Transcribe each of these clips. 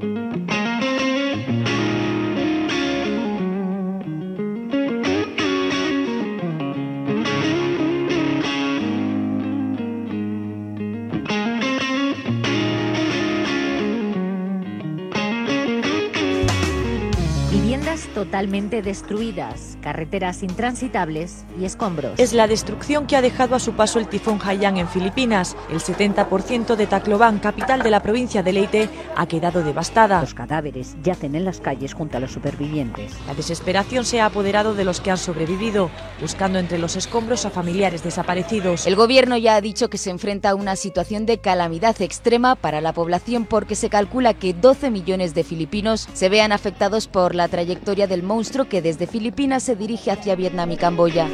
thank you totalmente destruidas, carreteras intransitables y escombros. Es la destrucción que ha dejado a su paso el tifón Haiyan en Filipinas. El 70% de Tacloban, capital de la provincia de Leyte, ha quedado devastada. Los cadáveres yacen en las calles junto a los supervivientes. La desesperación se ha apoderado de los que han sobrevivido, buscando entre los escombros a familiares desaparecidos. El gobierno ya ha dicho que se enfrenta a una situación de calamidad extrema para la población porque se calcula que 12 millones de filipinos se vean afectados por la trayectoria del monstruo que desde Filipinas se dirige hacia Vietnam y Camboya.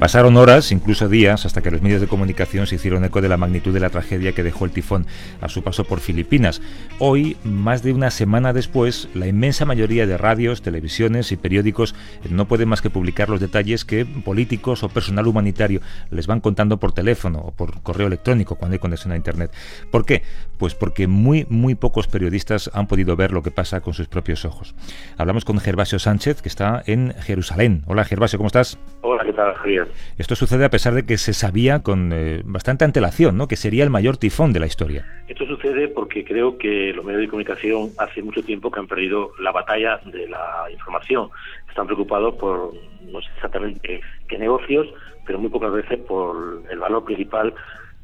Pasaron horas, incluso días, hasta que los medios de comunicación se hicieron eco de la magnitud de la tragedia que dejó el tifón a su paso por Filipinas. Hoy, más de una semana después, la inmensa mayoría de radios, televisiones y periódicos no pueden más que publicar los detalles que políticos o personal humanitario les van contando por teléfono o por correo electrónico cuando hay conexión a Internet. ¿Por qué? Pues porque muy, muy pocos periodistas han podido ver lo que pasa con sus propios ojos. Hablamos con Gervasio Sánchez, que está en Jerusalén. Hola Gervasio, ¿cómo estás? Hola, ¿qué tal, Javier? Esto sucede a pesar de que se sabía con eh, bastante antelación ¿no? que sería el mayor tifón de la historia. Esto sucede porque creo que los medios de comunicación hace mucho tiempo que han perdido la batalla de la información. Están preocupados por no sé exactamente qué negocios, pero muy pocas veces por el valor principal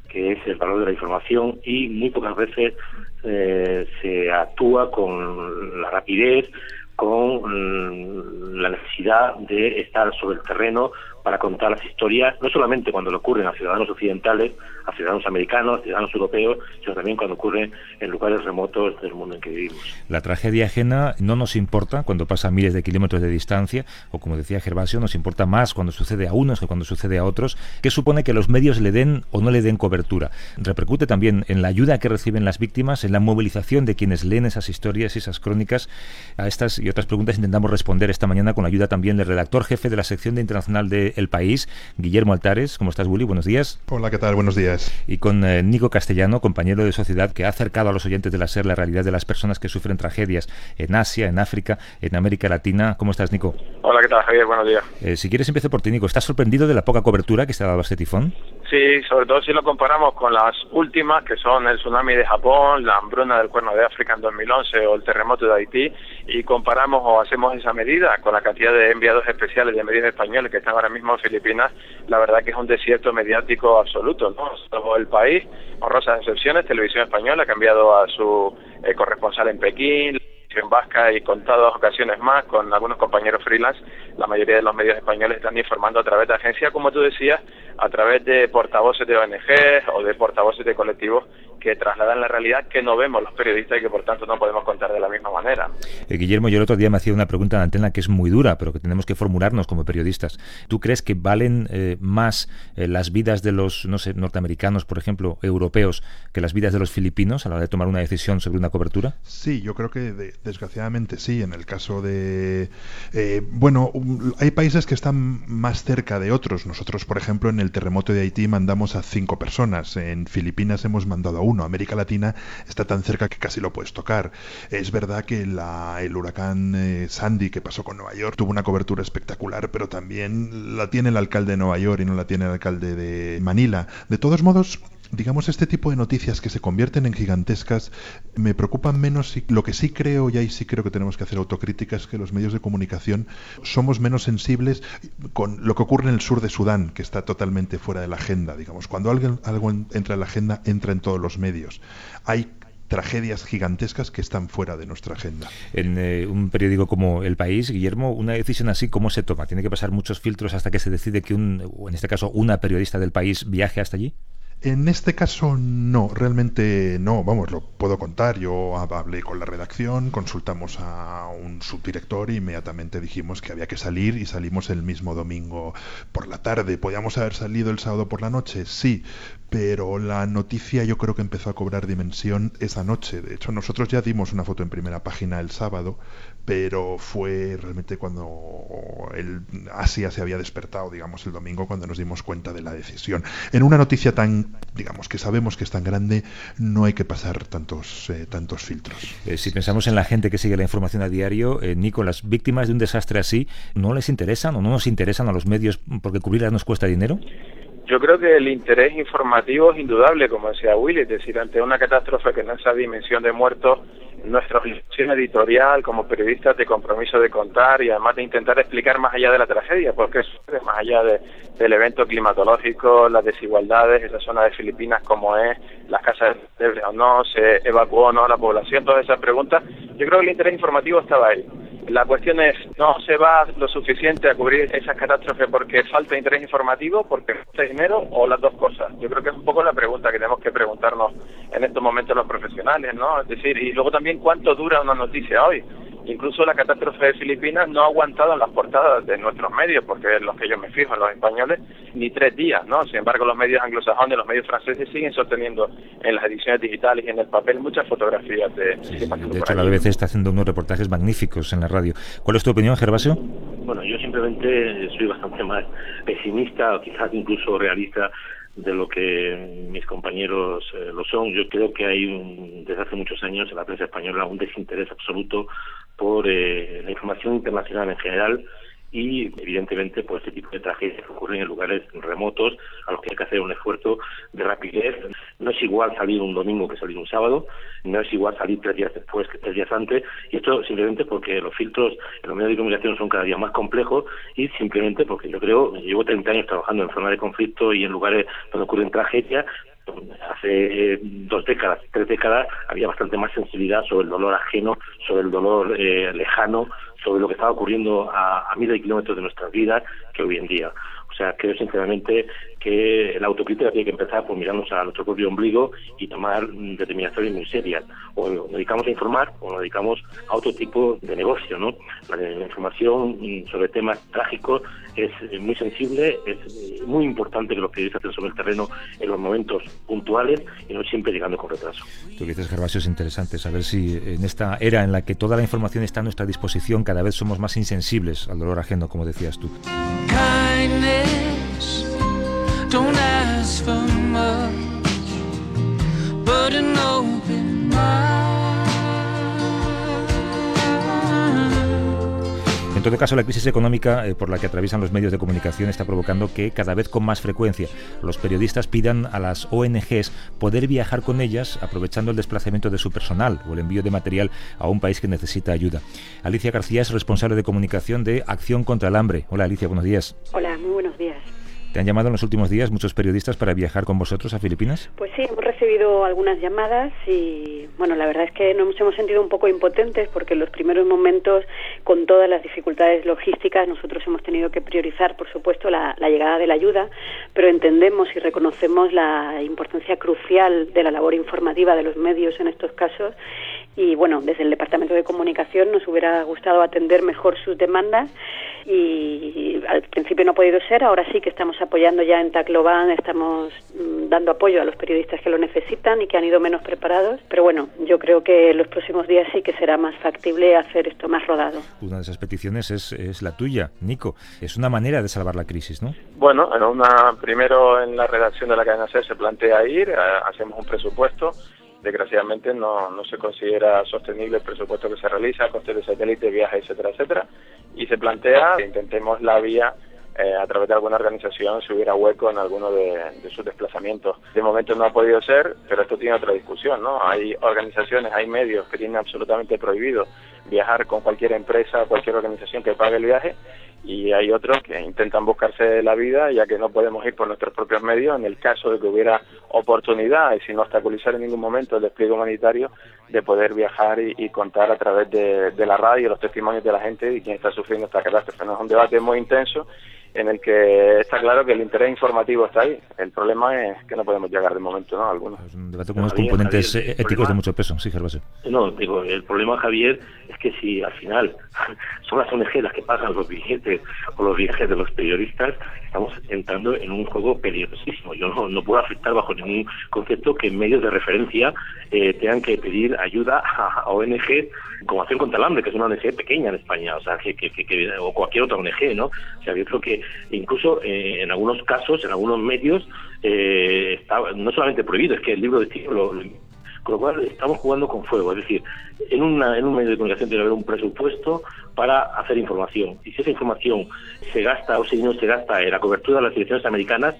que es el valor de la información y muy pocas veces eh, se actúa con la rapidez, con mm, la necesidad de estar sobre el terreno para contar las historias, no solamente cuando le ocurren a ciudadanos occidentales, a ciudadanos americanos, a ciudadanos europeos, sino también cuando ocurren en lugares remotos del mundo en que vivimos. La tragedia ajena no nos importa cuando pasa a miles de kilómetros de distancia, o como decía Gervasio, nos importa más cuando sucede a unos que cuando sucede a otros, que supone que los medios le den o no le den cobertura. Repercute también en la ayuda que reciben las víctimas, en la movilización de quienes leen esas historias y esas crónicas. A estas y otras preguntas intentamos responder esta mañana con la ayuda también del redactor jefe de la sección de internacional de el País, Guillermo Altares. ¿Cómo estás, Willy? Buenos días. Hola, ¿qué tal? Buenos días. Y con eh, Nico Castellano, compañero de sociedad, que ha acercado a los oyentes de la SER la realidad de las personas que sufren tragedias en Asia, en África, en América Latina. ¿Cómo estás, Nico? Hola, ¿qué tal, Javier? Buenos días. Eh, si quieres, empiezo por ti, Nico. ¿Estás sorprendido de la poca cobertura que se ha dado a este tifón? Sí, sobre todo si lo comparamos con las últimas, que son el tsunami de Japón, la hambruna del Cuerno de África en 2011 o el terremoto de Haití, y comparamos o hacemos esa medida con la cantidad de enviados especiales de medios españoles que están ahora mismo en Filipinas, la verdad que es un desierto mediático absoluto, ¿no? Todo el país, honrosas excepciones, Televisión Española ha cambiado a su eh, corresponsal en Pekín, en vasca y contadas ocasiones más con algunos compañeros freelance, la mayoría de los medios españoles están informando a través de agencias, como tú decías, a través de portavoces de ONG o de portavoces de colectivos que trasladan la realidad que no vemos los periodistas y que por tanto no podemos contar de la misma manera. Eh, Guillermo, yo el otro día me hacía una pregunta en antena que es muy dura, pero que tenemos que formularnos como periodistas. ¿Tú crees que valen eh, más eh, las vidas de los, no sé, norteamericanos, por ejemplo, europeos, que las vidas de los filipinos a la hora de tomar una decisión sobre una cobertura? Sí, yo creo que desgraciadamente sí. En el caso de, bueno, hay países que están más cerca de otros. Nosotros, por ejemplo, en el terremoto de Haití mandamos a cinco personas. En Filipinas hemos mandado a América Latina está tan cerca que casi lo puedes tocar. Es verdad que el huracán eh, Sandy que pasó con Nueva York tuvo una cobertura espectacular, pero también la tiene el alcalde de Nueva York y no la tiene el alcalde de Manila. De todos modos, digamos, este tipo de noticias que se convierten en gigantescas me preocupan menos y lo que sí creo, y ahí sí creo que tenemos que hacer autocrítica, es que los medios de comunicación somos menos sensibles con lo que ocurre en el sur de Sudán, que está totalmente fuera de la agenda, digamos. Cuando algo, algo entra en la agenda, entra en todos los medios. Hay tragedias gigantescas que están fuera de nuestra agenda. En eh, un periódico como El País, Guillermo, una decisión así, ¿cómo se toma? ¿Tiene que pasar muchos filtros hasta que se decide que un, en este caso, una periodista del país viaje hasta allí? En este caso no, realmente no, vamos, lo puedo contar. Yo hablé con la redacción, consultamos a un subdirector y inmediatamente dijimos que había que salir y salimos el mismo domingo por la tarde. ¿Podíamos haber salido el sábado por la noche? Sí, pero la noticia yo creo que empezó a cobrar dimensión esa noche. De hecho, nosotros ya dimos una foto en primera página el sábado, pero fue realmente cuando el Asia se había despertado, digamos, el domingo, cuando nos dimos cuenta de la decisión. En una noticia tan, digamos, que sabemos que es tan grande, no hay que pasar tantos, eh, tantos filtros. Eh, si pensamos en la gente que sigue la información a diario, eh, Nico, las víctimas de un desastre así, ¿no les interesan o no nos interesan a los medios porque cubrirlas nos cuesta dinero? Yo creo que el interés informativo es indudable, como decía Willy, es decir, ante una catástrofe que no esa dimensión de muertos, nuestra organización editorial como periodistas de compromiso de contar y además de intentar explicar más allá de la tragedia, porque es más allá del evento climatológico, las desigualdades, esa zona de Filipinas como es, las casas de o no, se evacuó o no la población, todas esas preguntas, yo creo que el interés informativo estaba ahí. La cuestión es, no se va lo suficiente a cubrir esas catástrofes porque falta interés informativo, porque falta dinero o las dos cosas. Yo creo que es un poco la pregunta que tenemos que preguntarnos en estos momentos los profesionales, ¿no? Es decir, y luego también cuánto dura una noticia hoy. Incluso la catástrofe de Filipinas no ha aguantado en las portadas de nuestros medios, porque es los que yo me fijo, los españoles, ni tres días, ¿no? Sin embargo, los medios anglosajones, los medios franceses siguen sosteniendo en las ediciones digitales y en el papel muchas fotografías de... Sí, de hecho, la BBC está haciendo unos reportajes magníficos en la radio. ¿Cuál es tu opinión, Gervasio? Bueno, yo simplemente soy bastante más pesimista o quizás incluso realista de lo que mis compañeros eh, lo son. Yo creo que hay desde hace muchos años en la prensa española un desinterés absoluto por eh, la información internacional en general y evidentemente por este tipo de tragedias que ocurren en lugares remotos a los que hay que hacer un esfuerzo de rapidez. No es igual salir un domingo que salir un sábado, no es igual salir tres días después que tres días antes, y esto simplemente porque los filtros en los medios de comunicación son cada día más complejos y simplemente porque yo creo, llevo 30 años trabajando en zonas de conflicto y en lugares donde ocurren tragedias, hace dos décadas, tres décadas, había bastante más sensibilidad sobre el dolor ajeno, sobre el dolor eh, lejano, sobre lo que estaba ocurriendo a, a miles de kilómetros de nuestras vidas que hoy en día. O sea, creo sinceramente que la autocrítica tiene que empezar por mirarnos a nuestro propio ombligo y tomar determinaciones muy serias. O nos dedicamos a informar o nos dedicamos a otro tipo de negocio, ¿no? La, información sobre temas trágicos es muy sensible, es muy importante que los periodistas estén sobre el terreno en los momentos puntuales y no siempre llegando con retraso. Tú dices, Gervasio, es interesante saber si en esta era en la que toda la información está a nuestra disposición, cada vez somos más insensibles al dolor ajeno, como decías tú. Don't En todo caso, la crisis económica eh, por la que atraviesan los medios de comunicación está provocando que cada vez con más frecuencia los periodistas pidan a las ONGs poder viajar con ellas aprovechando el desplazamiento de su personal o el envío de material a un país que necesita ayuda. Alicia García es responsable de comunicación de Acción contra el Hambre. Hola Alicia, buenos días. Hola, muy buenos días. ¿Te han llamado en los últimos días muchos periodistas para viajar con vosotros a Filipinas? Pues sí, hemos recibido algunas llamadas y bueno, la verdad es que nos hemos sentido un poco impotentes porque en los primeros momentos, con todas las dificultades logísticas, nosotros hemos tenido que priorizar, por supuesto, la, la llegada de la ayuda, pero entendemos y reconocemos la importancia crucial de la labor informativa de los medios en estos casos y bueno, desde el Departamento de Comunicación nos hubiera gustado atender mejor sus demandas y al principio no ha podido ser, ahora sí que estamos apoyando ya en Tacloban, estamos mm, dando apoyo a los periodistas que lo necesitan y que han ido menos preparados, pero bueno, yo creo que en los próximos días sí que será más factible hacer esto más rodado. Una de esas peticiones es, es la tuya, Nico. Es una manera de salvar la crisis, ¿no? Bueno, en una, primero en la redacción de la cadena C se plantea ir, eh, hacemos un presupuesto desgraciadamente no, no se considera sostenible el presupuesto que se realiza, costes de satélite, viajes, etcétera, etcétera, y se plantea que intentemos la vía eh, a través de alguna organización si hubiera hueco en alguno de, sus desplazamientos. De momento no ha podido ser, pero esto tiene otra discusión, ¿no? Hay organizaciones, hay medios que tienen absolutamente prohibido viajar con cualquier empresa cualquier organización que pague el viaje y hay otros que intentan buscarse la vida ya que no podemos ir por nuestros propios medios en el caso de que hubiera oportunidad y sin obstaculizar en ningún momento el despliegue humanitario de poder viajar y, contar a través de, de, la radio los testimonios de la gente y quien está sufriendo esta catástrofe. ¿no? Es un debate muy intenso en el que está claro que el interés informativo está ahí. El problema es que no podemos llegar de momento, ¿no? Algunos. Es un debate con unos componentes éticos de mucho peso, sí, Gervasio. No, digo, el problema, Javier, es que si al final son las ONG las que pagan los billetes o los viajes de los periodistas, estamos entrando en un juego peligrosísimo. Yo no, no puedo aceptar bajo ningún concepto que medios de referencia eh, tengan que pedir ayuda a, a ONG como Acción contra el Hambre, que es una ONG pequeña en España, o sea, que, que, que, o cualquier otra ONG, ¿no? O sea, yo creo que incluso eh, en algunos casos, en algunos medios, eh, está no solamente prohibido, es que el libro de estilo lo, con lo cual estamos jugando con fuego, es decir, en, una, en un medio de comunicación tiene que haber un presupuesto para hacer información. Y si esa información se gasta o si no se gasta en la cobertura de las elecciones americanas,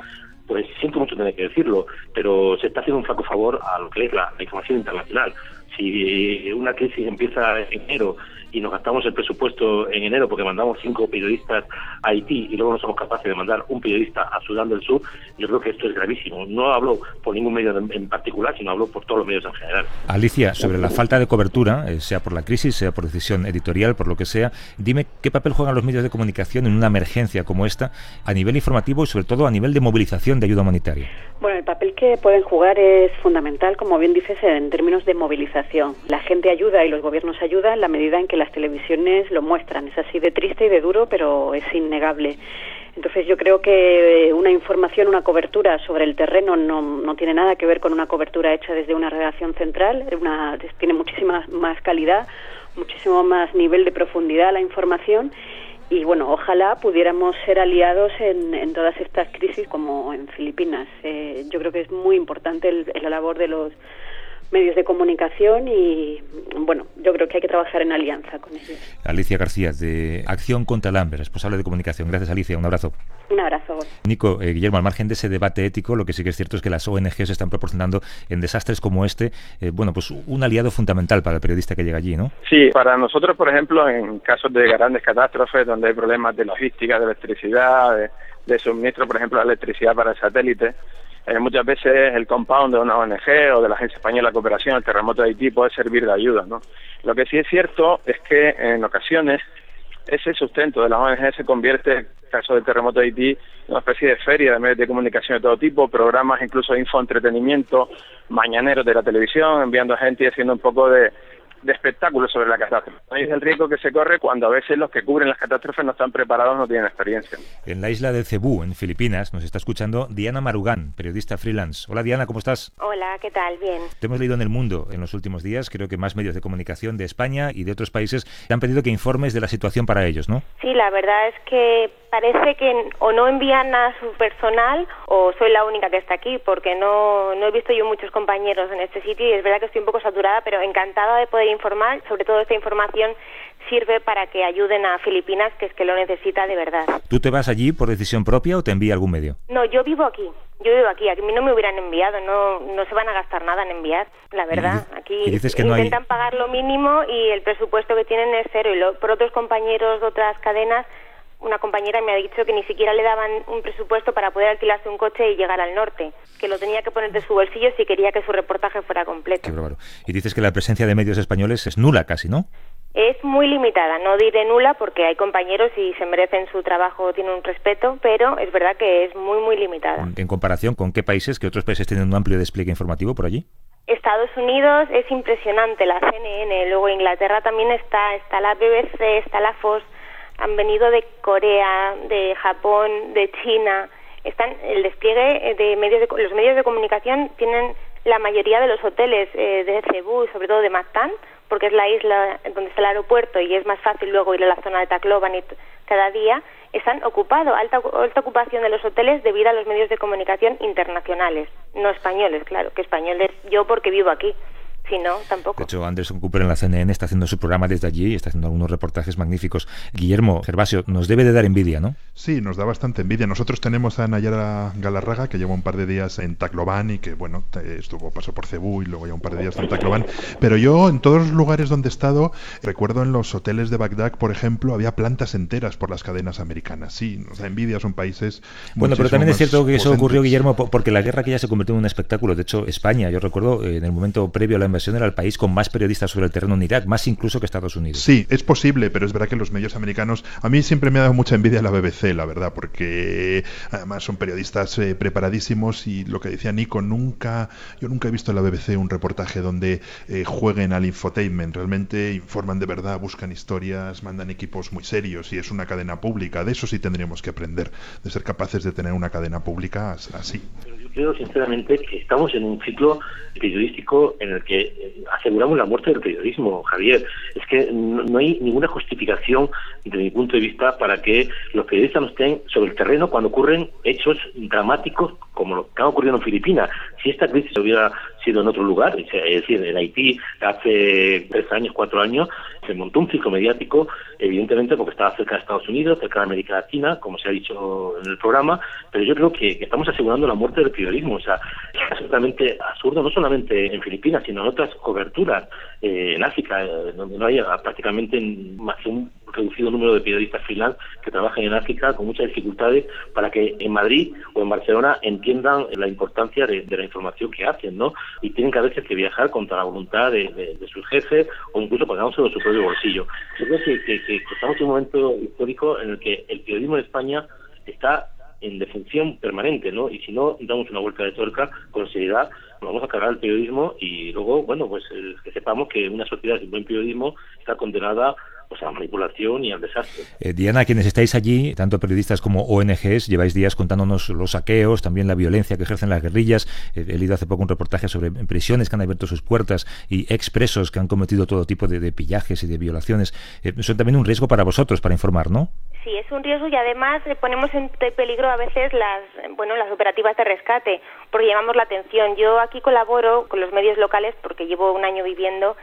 pues siento mucho tener que decirlo, pero se está haciendo un flaco favor a lo que es la, la información internacional. Si una crisis empieza en enero y nos gastamos el presupuesto en enero porque mandamos cinco periodistas a Haití y luego no somos capaces de mandar un periodista a Sudán del Sur, yo creo que esto es gravísimo. No hablo por ningún medio en particular, sino hablo por todos los medios en general. Alicia, sobre la falta de cobertura, eh, sea por la crisis, sea por decisión editorial, por lo que sea, dime qué papel juegan los medios de comunicación en una emergencia como esta a nivel informativo y sobre todo a nivel de movilización de ayuda humanitaria. Bueno, el papel que pueden jugar es fundamental, como bien dices, en términos de movilización. La gente ayuda y los gobiernos ayudan en la medida en que las televisiones lo muestran. Es así de triste y de duro, pero es innegable. Entonces yo creo que una información, una cobertura sobre el terreno no, no tiene nada que ver con una cobertura hecha desde una redacción central, una, tiene muchísima más calidad, muchísimo más nivel de profundidad la información y bueno, ojalá pudiéramos ser aliados en, en todas estas crisis como en Filipinas. Eh, yo creo que es muy importante la labor de los medios de comunicación y bueno, yo creo que hay que trabajar en alianza con ellos. Alicia García, de Acción contra el Hambre, responsable de comunicación. Gracias, Alicia. Un abrazo. Un abrazo. Nico, eh, Guillermo, al margen de ese debate ético, lo que sí que es cierto es que las ONGs están proporcionando en desastres como este, eh, bueno, pues un aliado fundamental para el periodista que llega allí, ¿no? Sí, para nosotros, por ejemplo, en casos de grandes catástrofes donde hay problemas de logística, de electricidad, de, de suministro, por ejemplo, de electricidad para el satélite, eh, muchas veces el compound de una ONG o de la Agencia Española de Cooperación, el terremoto de Haití, puede servir de ayuda. ¿no? Lo que sí es cierto es que en ocasiones ese sustento de las ONG se convierte, en el caso del terremoto de Haití, en una especie de feria de medios de comunicación de todo tipo, programas incluso de infoentretenimiento, mañaneros de la televisión, enviando gente y haciendo un poco de, de espectáculos sobre la catástrofe. Es el riesgo que se corre cuando a veces los que cubren las catástrofes no están preparados, no tienen experiencia. En la isla de Cebú, en Filipinas, nos está escuchando Diana Marugán, periodista freelance. Hola Diana, ¿cómo estás? Hola, ¿qué tal? Bien. Te hemos leído en El Mundo en los últimos días, creo que más medios de comunicación de España y de otros países te han pedido que informes de la situación para ellos, ¿no? Sí, la verdad es que parece que o no envían a su personal o soy la única que está aquí porque no, no he visto yo muchos compañeros en este sitio y es verdad que estoy un poco saturada, pero encantada de poder informar. Sobre todo esta información sirve para que ayuden a Filipinas, que es que lo necesita de verdad. ¿Tú te vas allí por decisión propia o te envía algún medio? No, yo vivo aquí. Yo vivo aquí. A mí no me hubieran enviado. No, no se van a gastar nada en enviar, la verdad. Aquí y dices que no intentan hay... pagar lo mínimo y el presupuesto que tienen es cero. Y lo, por otros compañeros de otras cadenas una compañera me ha dicho que ni siquiera le daban un presupuesto para poder alquilarse un coche y llegar al norte, que lo tenía que poner de su bolsillo si quería que su reportaje fuera completo. Qué bárbaro. Y dices que la presencia de medios españoles es nula casi, ¿no? Es muy limitada, no diré nula porque hay compañeros y se merecen su trabajo, tienen un respeto, pero es verdad que es muy, muy limitada. ¿En comparación con qué países, que otros países tienen un amplio despliegue informativo por allí? Estados Unidos es impresionante, la CNN, luego Inglaterra también está, está la BBC, está la Fox, han venido de Corea, de Japón, de China. Están el despliegue de medios de, los medios de comunicación tienen la mayoría de los hoteles eh, de Cebú sobre todo de Mactan, porque es la isla donde está el aeropuerto y es más fácil luego ir a la zona de Tacloban y cada día están ocupados, alta, alta ocupación de los hoteles debido a los medios de comunicación internacionales, no españoles, claro, que españoles yo porque vivo aquí. Si no, tampoco. De hecho, Anderson Cooper en la CNN está haciendo su programa desde allí y está haciendo algunos reportajes magníficos. Guillermo Gervasio, nos debe de dar envidia, ¿no? Sí, nos da bastante envidia. Nosotros tenemos a Nayara Galarraga, que lleva un par de días en Tacloban y que, bueno, estuvo, pasó por Cebú y luego ya un par de días en Tacloban. Pero yo, en todos los lugares donde he estado, recuerdo en los hoteles de Bagdad, por ejemplo, había plantas enteras por las cadenas americanas. Sí, nos da envidia, son países. Bueno, pero también es cierto que eso ocurrió, Guillermo, porque la guerra que ya se convirtió en un espectáculo. De hecho, España, yo recuerdo, en el momento previo a la era el país con más periodistas sobre el terreno en más incluso que Estados Unidos. Sí, es posible, pero es verdad que los medios americanos, a mí siempre me ha dado mucha envidia la BBC, la verdad, porque además son periodistas eh, preparadísimos y lo que decía Nico, nunca, yo nunca he visto en la BBC un reportaje donde eh, jueguen al infotainment, realmente informan de verdad, buscan historias, mandan equipos muy serios y es una cadena pública, de eso sí tendríamos que aprender, de ser capaces de tener una cadena pública así creo sinceramente que estamos en un ciclo periodístico en el que eh, aseguramos la muerte del periodismo, Javier. Es que no, hay ninguna justificación, desde mi punto de vista, para que los periodistas no estén sobre el terreno cuando ocurren hechos dramáticos como lo que ha ocurrido en Filipinas. Si esta crisis hubiera en otro lugar, es decir, en Haití hace tres años, cuatro años, se montó un ciclo mediático, evidentemente porque estaba cerca de Estados Unidos, cerca de América Latina, como se ha dicho en el programa, pero yo creo que, estamos asegurando la muerte del periodismo. O sea, es absolutamente absurdo, no solamente en Filipinas, sino en otras coberturas, eh, en África, eh, donde no hay prácticamente más que un reducido número de periodistas freelance que trabajan en África con muchas dificultades para que en Madrid o en Barcelona entiendan la importancia de, la información que hacen, ¿no? Y tienen que a veces que viajar contra la voluntad de, sus jefes o incluso pagándose de su propio bolsillo. Yo creo que, estamos en un momento histórico en el que el periodismo en España está en defunción permanente, ¿no? Y si no damos una vuelta de tuerca con seriedad, vamos a cargar el periodismo y luego, bueno, pues eh, que sepamos que una sociedad sin buen periodismo está condenada pues, a la manipulación y al desastre. Eh, Diana, quienes estáis allí, tanto periodistas como ONGs, lleváis días contándonos los saqueos, también la violencia que ejercen las guerrillas. Eh, he leído hace poco un reportaje sobre prisiones que han abierto sus puertas y expresos que han cometido todo tipo de, pillajes y de violaciones. Eh, son también un riesgo para vosotros, para informar, ¿no? Sí, es un riesgo y además ponemos en peligro a veces las, bueno, las operativas de rescate, porque llamamos la atención. Yo aquí colaboro con los medios locales porque llevo un año viviendo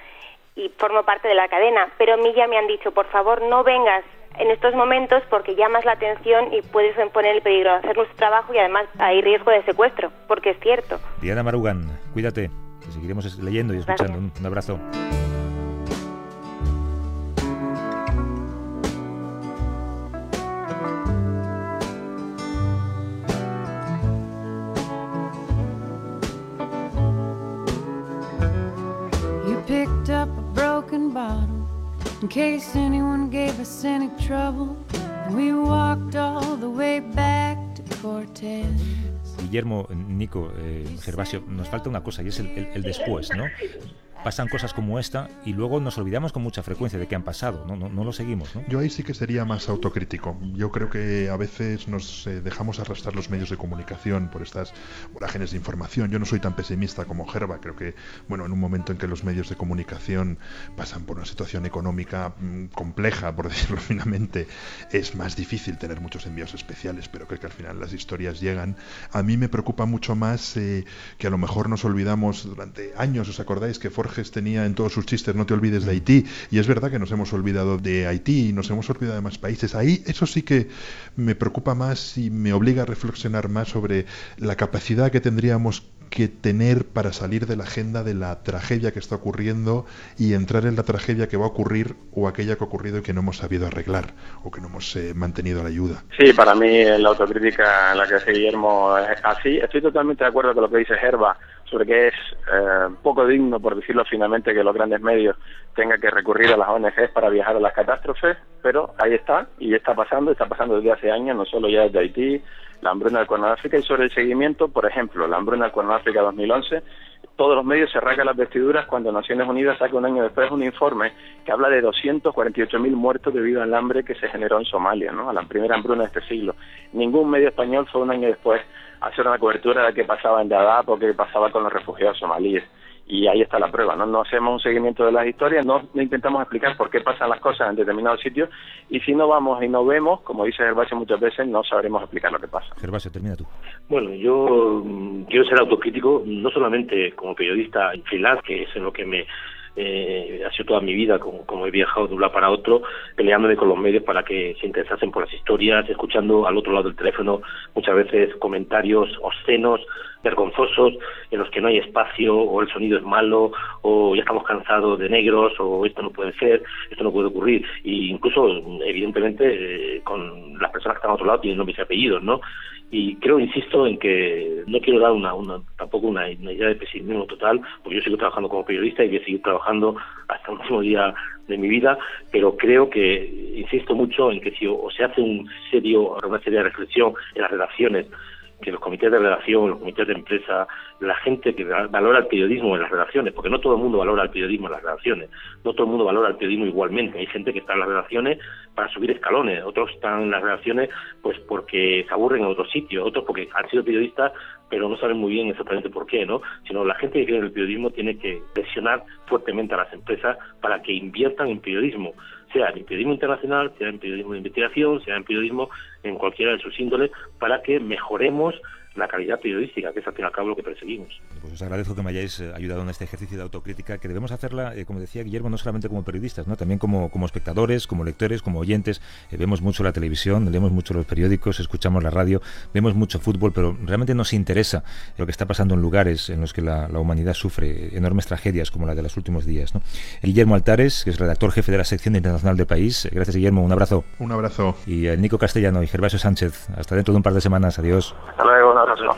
y formo parte de la cadena, pero a mí ya me han dicho, por favor, no vengas en estos momentos porque llamas la atención y puedes poner el peligro de hacer nuestro trabajo y además hay riesgo de secuestro, porque es cierto. Diana Marugan, cuídate, seguiremos leyendo y escuchando. Un abrazo. In case anyone gave us any trouble. We walked all the way back to Cortez. Guillermo, Nico, eh, Gervasio, nos falta una cosa y es el, el, el después, ¿no? Pasan cosas como esta y luego nos olvidamos con mucha frecuencia de que han pasado, no, no, lo seguimos. ¿no? Yo ahí sí que sería más autocrítico. Yo creo que a veces nos eh, dejamos arrastrar los medios de comunicación por estas vorágenes de información. Yo no soy tan pesimista como Gerba, creo que, bueno, en un momento en que los medios de comunicación pasan por una situación económica mm, compleja, por decirlo finamente, es más difícil tener muchos envíos especiales, pero creo que al final las historias llegan. A mí me preocupa mucho más eh, que a lo mejor nos olvidamos durante años, ¿os acordáis que Tenía en todos sus chistes, no te olvides de mm. Haití, y es verdad que nos hemos olvidado de Haití y nos hemos olvidado de más países. Ahí eso sí que me preocupa más y me obliga a reflexionar más sobre la capacidad que tendríamos que tener para salir de la agenda de la tragedia que está ocurriendo y entrar en la tragedia que va a ocurrir o aquella que ha ocurrido y que no hemos sabido arreglar o que no hemos eh, mantenido la ayuda. Sí, para mí la autocrítica en la que hace Guillermo es así. Estoy totalmente de acuerdo con lo que dice Gerba sobre que es eh, poco digno, por decirlo finalmente, que los grandes medios tengan que recurrir a las ONGs para viajar a las catástrofes, pero ahí está y está pasando, está pasando desde hace años, no solo ya desde Haití, la hambruna del Cuerno de África y sobre el seguimiento, por ejemplo, la hambruna del Cuerno de África 2011, todos los medios se rasgan las vestiduras cuando Naciones Unidas saca un año después un informe que habla de 248.000 muertos debido al hambre que se generó en Somalia, ¿no? a la primera hambruna de este siglo. Ningún medio español fue un año después hacer una cobertura de qué pasaba en Dadaab o qué pasaba con los refugiados somalíes y ahí está la prueba, ¿no? No hacemos un seguimiento de las historias, no, intentamos explicar por qué pasan las cosas en determinados sitios y si no vamos y no vemos, como dice Gervasio muchas veces, no sabremos explicar lo que pasa. Gervasio, termina tú. Bueno, yo quiero ser autocrítico, no solamente como periodista en freelance, que es en lo que me eh, ha sido toda mi vida, como, como, he viajado de un lado para otro, peleándome con los medios para que se interesasen por las historias, escuchando al otro lado del teléfono muchas veces comentarios obscenos, vergonzosos, en los que no hay espacio, o el sonido es malo, o ya estamos cansados de negros, o esto no puede ser, esto no puede ocurrir. Y incluso, evidentemente, eh, con las personas que están a otro lado tienen nombres y apellidos, ¿no? y creo, insisto, en que no quiero dar una, una tampoco una, idea de pesimismo total, porque yo sigo trabajando como periodista y voy a seguir trabajando hasta el último día de mi vida, pero creo que insisto mucho en que si o, se hace un serio, una seria reflexión en las relaciones que los comités de redacción, los comités de empresa, la gente que valora el periodismo en las redacciones, porque no todo el mundo valora el periodismo en las redacciones, no todo el mundo valora el periodismo igualmente. Hay gente que está en las redacciones para subir escalones, otros están en las redacciones pues porque se aburren en otros sitios, otros porque han sido periodistas pero no saben muy bien exactamente por qué, ¿no? Sino la gente que en el periodismo tiene que presionar fuertemente a las empresas para que inviertan en periodismo sea en periodismo internacional, sea en periodismo de investigación, sea en periodismo en cualquiera de sus índoles, para que mejoremos la calidad periodística, que es al fin y al cabo lo que perseguimos. Pues os agradezco que me hayáis eh, ayudado en este ejercicio de autocrítica, que debemos hacerla, eh, como decía Guillermo, no solamente como periodistas, ¿no? también como, como espectadores, como lectores, como oyentes. Eh, vemos mucho la televisión, leemos mucho los periódicos, escuchamos la radio, vemos mucho fútbol, pero realmente nos interesa lo que está pasando en lugares en los que la, humanidad sufre enormes tragedias como la de los últimos días. ¿no? Guillermo Altares, que es redactor jefe de la sección internacional de País. Gracias, Guillermo. Un abrazo. Un abrazo. Y el Nico Castellano y Gervasio Sánchez. Hasta dentro de un par de semanas. Adiós. Hasta luego. 我知道